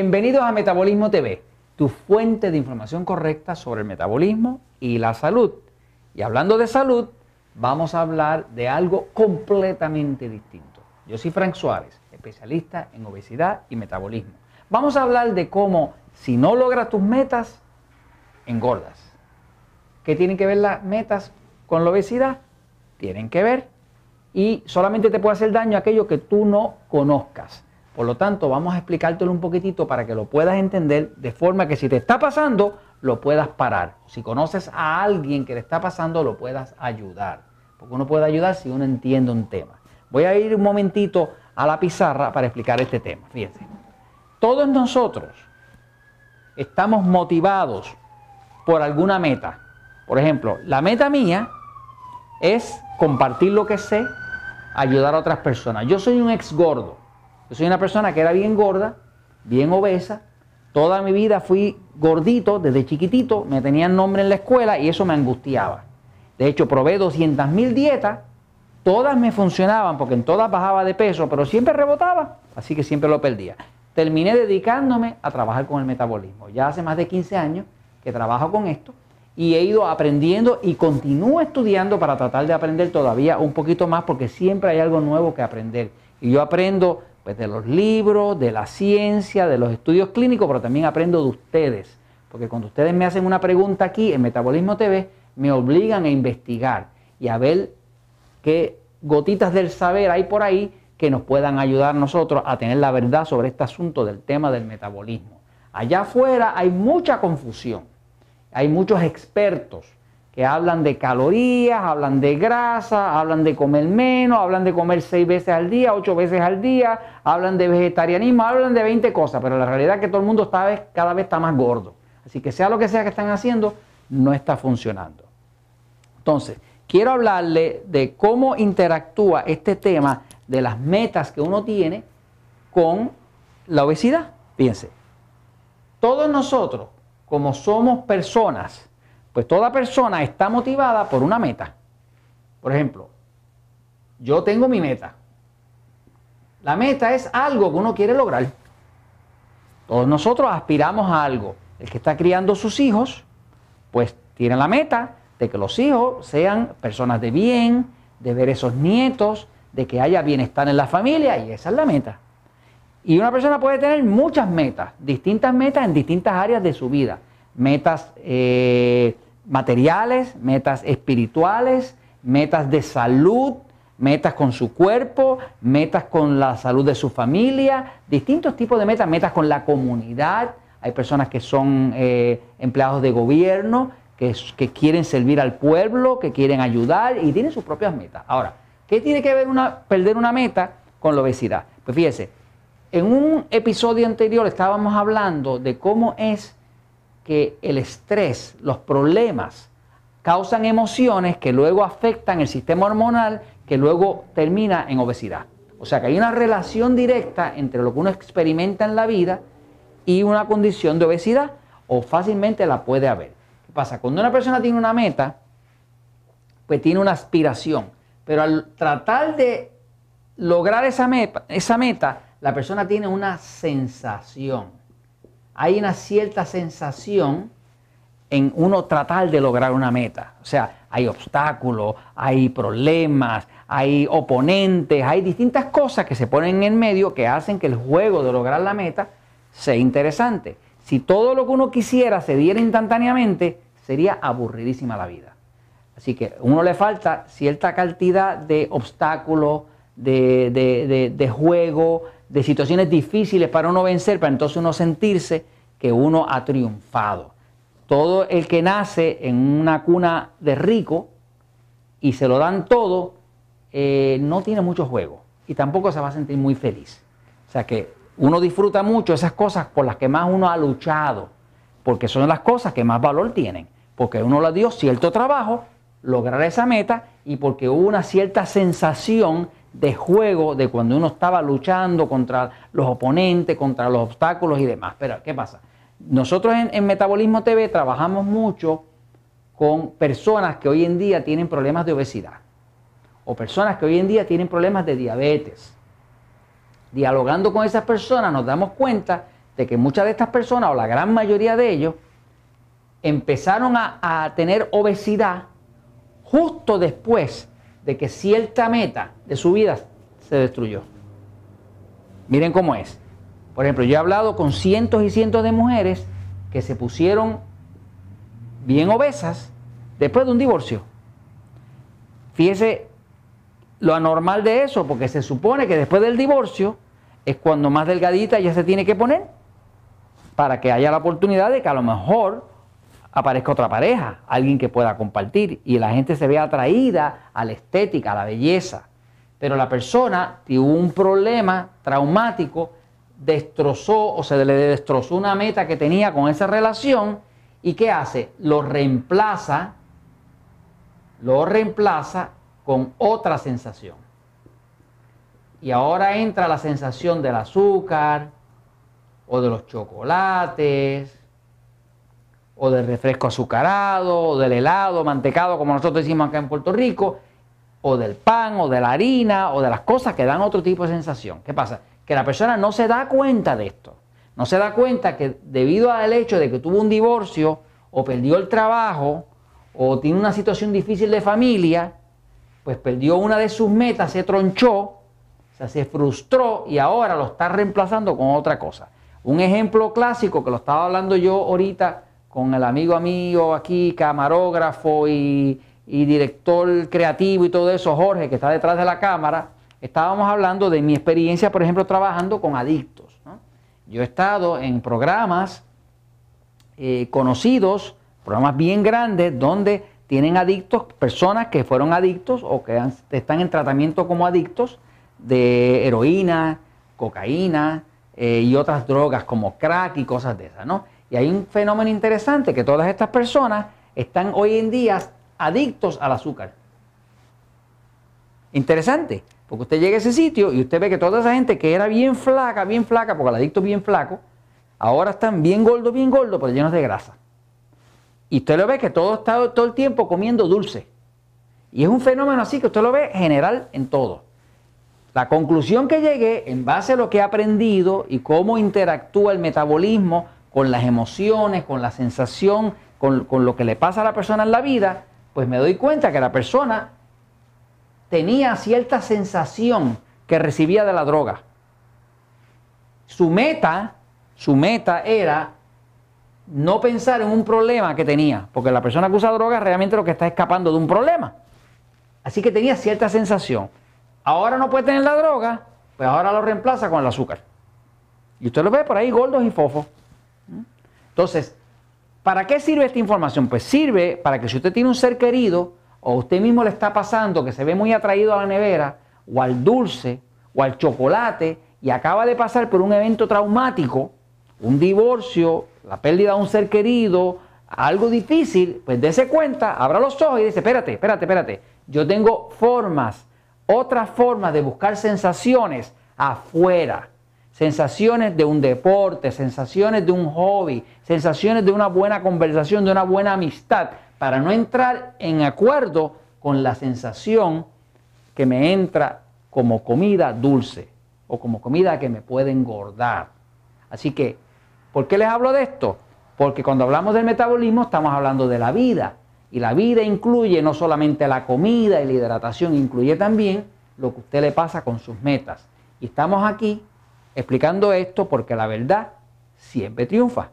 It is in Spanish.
Bienvenidos a Metabolismo TV, tu fuente de información correcta sobre el metabolismo y la salud. Y hablando de salud, vamos a hablar de algo completamente distinto. Yo soy Frank Suárez, especialista en obesidad y metabolismo. Vamos a hablar de cómo si no logras tus metas, engordas. ¿Qué tienen que ver las metas con la obesidad? Tienen que ver y solamente te puede hacer daño aquello que tú no conozcas. Por lo tanto, vamos a explicártelo un poquitito para que lo puedas entender de forma que si te está pasando, lo puedas parar. Si conoces a alguien que le está pasando, lo puedas ayudar. Porque uno puede ayudar si uno entiende un tema. Voy a ir un momentito a la pizarra para explicar este tema. Fíjense. Todos nosotros estamos motivados por alguna meta. Por ejemplo, la meta mía es compartir lo que sé, ayudar a otras personas. Yo soy un ex gordo. Yo soy una persona que era bien gorda, bien obesa. Toda mi vida fui gordito desde chiquitito, me tenían nombre en la escuela y eso me angustiaba. De hecho, probé 200 mil dietas, todas me funcionaban porque en todas bajaba de peso, pero siempre rebotaba, así que siempre lo perdía. Terminé dedicándome a trabajar con el metabolismo. Ya hace más de 15 años que trabajo con esto y he ido aprendiendo y continúo estudiando para tratar de aprender todavía un poquito más porque siempre hay algo nuevo que aprender. Y yo aprendo pues de los libros, de la ciencia, de los estudios clínicos, pero también aprendo de ustedes. Porque cuando ustedes me hacen una pregunta aquí en Metabolismo TV, me obligan a investigar y a ver qué gotitas del saber hay por ahí que nos puedan ayudar nosotros a tener la verdad sobre este asunto del tema del metabolismo. Allá afuera hay mucha confusión, hay muchos expertos que hablan de calorías, hablan de grasa, hablan de comer menos, hablan de comer seis veces al día, ocho veces al día, hablan de vegetarianismo, hablan de 20 cosas, pero la realidad es que todo el mundo cada vez está más gordo. Así que sea lo que sea que están haciendo, no está funcionando. Entonces, quiero hablarle de cómo interactúa este tema de las metas que uno tiene con la obesidad. Fíjense, todos nosotros, como somos personas, pues toda persona está motivada por una meta. Por ejemplo, yo tengo mi meta. La meta es algo que uno quiere lograr. Todos nosotros aspiramos a algo. El que está criando sus hijos, pues tiene la meta de que los hijos sean personas de bien, de ver esos nietos, de que haya bienestar en la familia, y esa es la meta. Y una persona puede tener muchas metas, distintas metas en distintas áreas de su vida metas eh, materiales, metas espirituales, metas de salud, metas con su cuerpo, metas con la salud de su familia, distintos tipos de metas, metas con la comunidad. Hay personas que son eh, empleados de gobierno, que, quieren servir al pueblo, que quieren ayudar y tienen sus propias metas. Ahora, ¿qué tiene que ver perder una meta con la obesidad? Pues fíjese, en un episodio anterior estábamos hablando de cómo es que el estrés, los problemas, causan emociones que luego afectan el sistema hormonal, que luego termina en obesidad. O sea que hay una relación directa entre lo que uno experimenta en la vida y una condición de obesidad, o fácilmente la puede haber. ¿Qué pasa? Cuando una persona tiene una meta, pues tiene una aspiración, pero al tratar de lograr esa meta, esa meta la persona tiene una sensación hay una cierta sensación en uno tratar de lograr una meta. O sea, hay obstáculos, hay problemas, hay oponentes, hay distintas cosas que se ponen en medio que hacen que el juego de lograr la meta sea interesante. Si todo lo que uno quisiera se diera instantáneamente, sería aburridísima la vida. Así que a uno le falta cierta cantidad de obstáculos, de, de, de juego, de situaciones difíciles para uno vencer, para entonces uno sentirse que uno ha triunfado. Todo el que nace en una cuna de rico y se lo dan todo, eh, no tiene mucho juego y tampoco se va a sentir muy feliz. O sea que uno disfruta mucho esas cosas por las que más uno ha luchado, porque son las cosas que más valor tienen, porque uno le dio cierto trabajo, lograr esa meta y porque hubo una cierta sensación de juego de cuando uno estaba luchando contra los oponentes, contra los obstáculos y demás. Pero, ¿qué pasa? Nosotros en, Metabolismo TV trabajamos mucho con personas que hoy en día tienen problemas de obesidad o personas que hoy en día tienen problemas de diabetes. Dialogando con esas personas nos damos cuenta de que muchas de estas personas, o la gran mayoría de ellos, empezaron a, tener obesidad justo después de que cierta meta de su vida se destruyó. Miren cómo es. Por ejemplo, yo he hablado con cientos y cientos de mujeres que se pusieron bien obesas después de un divorcio. Fíjese lo anormal de eso, porque se supone que después del divorcio es cuando más delgadita ya se tiene que poner para que haya la oportunidad de que a lo mejor aparezca otra pareja, alguien que pueda compartir y la gente se vea atraída a la estética, a la belleza. Pero la persona tuvo un problema traumático, destrozó o se le destrozó una meta que tenía con esa relación y ¿qué hace? Lo reemplaza, lo reemplaza con otra sensación. Y ahora entra la sensación del azúcar o de los chocolates o del refresco azucarado, o del helado, mantecado, como nosotros decimos acá en Puerto Rico, o del pan, o de la harina, o de las cosas que dan otro tipo de sensación. ¿Qué pasa? Que la persona no se da cuenta de esto. No se da cuenta que debido al hecho de que tuvo un divorcio, o perdió el trabajo, o tiene una situación difícil de familia, pues perdió una de sus metas, se tronchó, o sea, se frustró y ahora lo está reemplazando con otra cosa. Un ejemplo clásico que lo estaba hablando yo ahorita con el amigo amigo aquí, camarógrafo y, director creativo y todo eso, Jorge, que está detrás de la cámara, estábamos hablando de mi experiencia, por ejemplo, trabajando con adictos. Yo he estado en programas eh, conocidos, programas bien grandes, donde tienen adictos, personas que fueron adictos o que están en tratamiento como adictos de heroína, cocaína eh, y otras drogas como crack y cosas de esas. Y hay un fenómeno interesante que todas estas personas están hoy en día adictos al azúcar. Interesante, porque usted llega a ese sitio y usted ve que toda esa gente que era bien flaca, bien flaca, porque el adicto es bien flaco, ahora están bien gordos, bien gordos, pero llenos de grasa. Y usted lo ve que todo está todo el tiempo comiendo dulce. Y es un fenómeno así que usted lo ve general en todo. La conclusión que llegué en base a lo que he aprendido y cómo interactúa el metabolismo con las emociones, con la sensación, con, lo que le pasa a la persona en la vida, pues me doy cuenta que la persona tenía cierta sensación que recibía de la droga. Su meta, su meta era no pensar en un problema que tenía, porque la persona que usa droga realmente lo que está escapando de un problema. Así que tenía cierta sensación. Ahora no puede tener la droga, pues ahora lo reemplaza con el azúcar. Y usted lo ve por ahí gordos y fofos. Entonces, ¿para qué sirve esta información? Pues sirve para que si usted tiene un ser querido o usted mismo le está pasando que se ve muy atraído a la nevera o al dulce o al chocolate y acaba de pasar por un evento traumático, un divorcio, la pérdida de un ser querido, algo difícil, pues dése cuenta, abra los ojos y dice, espérate, espérate, espérate, yo tengo formas, otras formas de buscar sensaciones afuera. Sensaciones de un deporte, sensaciones de un hobby, sensaciones de una buena conversación, de una buena amistad, para no entrar en acuerdo con la sensación que me entra como comida dulce o como comida que me puede engordar. Así que, ¿por qué les hablo de esto? Porque cuando hablamos del metabolismo estamos hablando de la vida. Y la vida incluye no solamente la comida y la hidratación, incluye también lo que usted le pasa con sus metas. Y estamos aquí explicando esto porque la verdad siempre triunfa.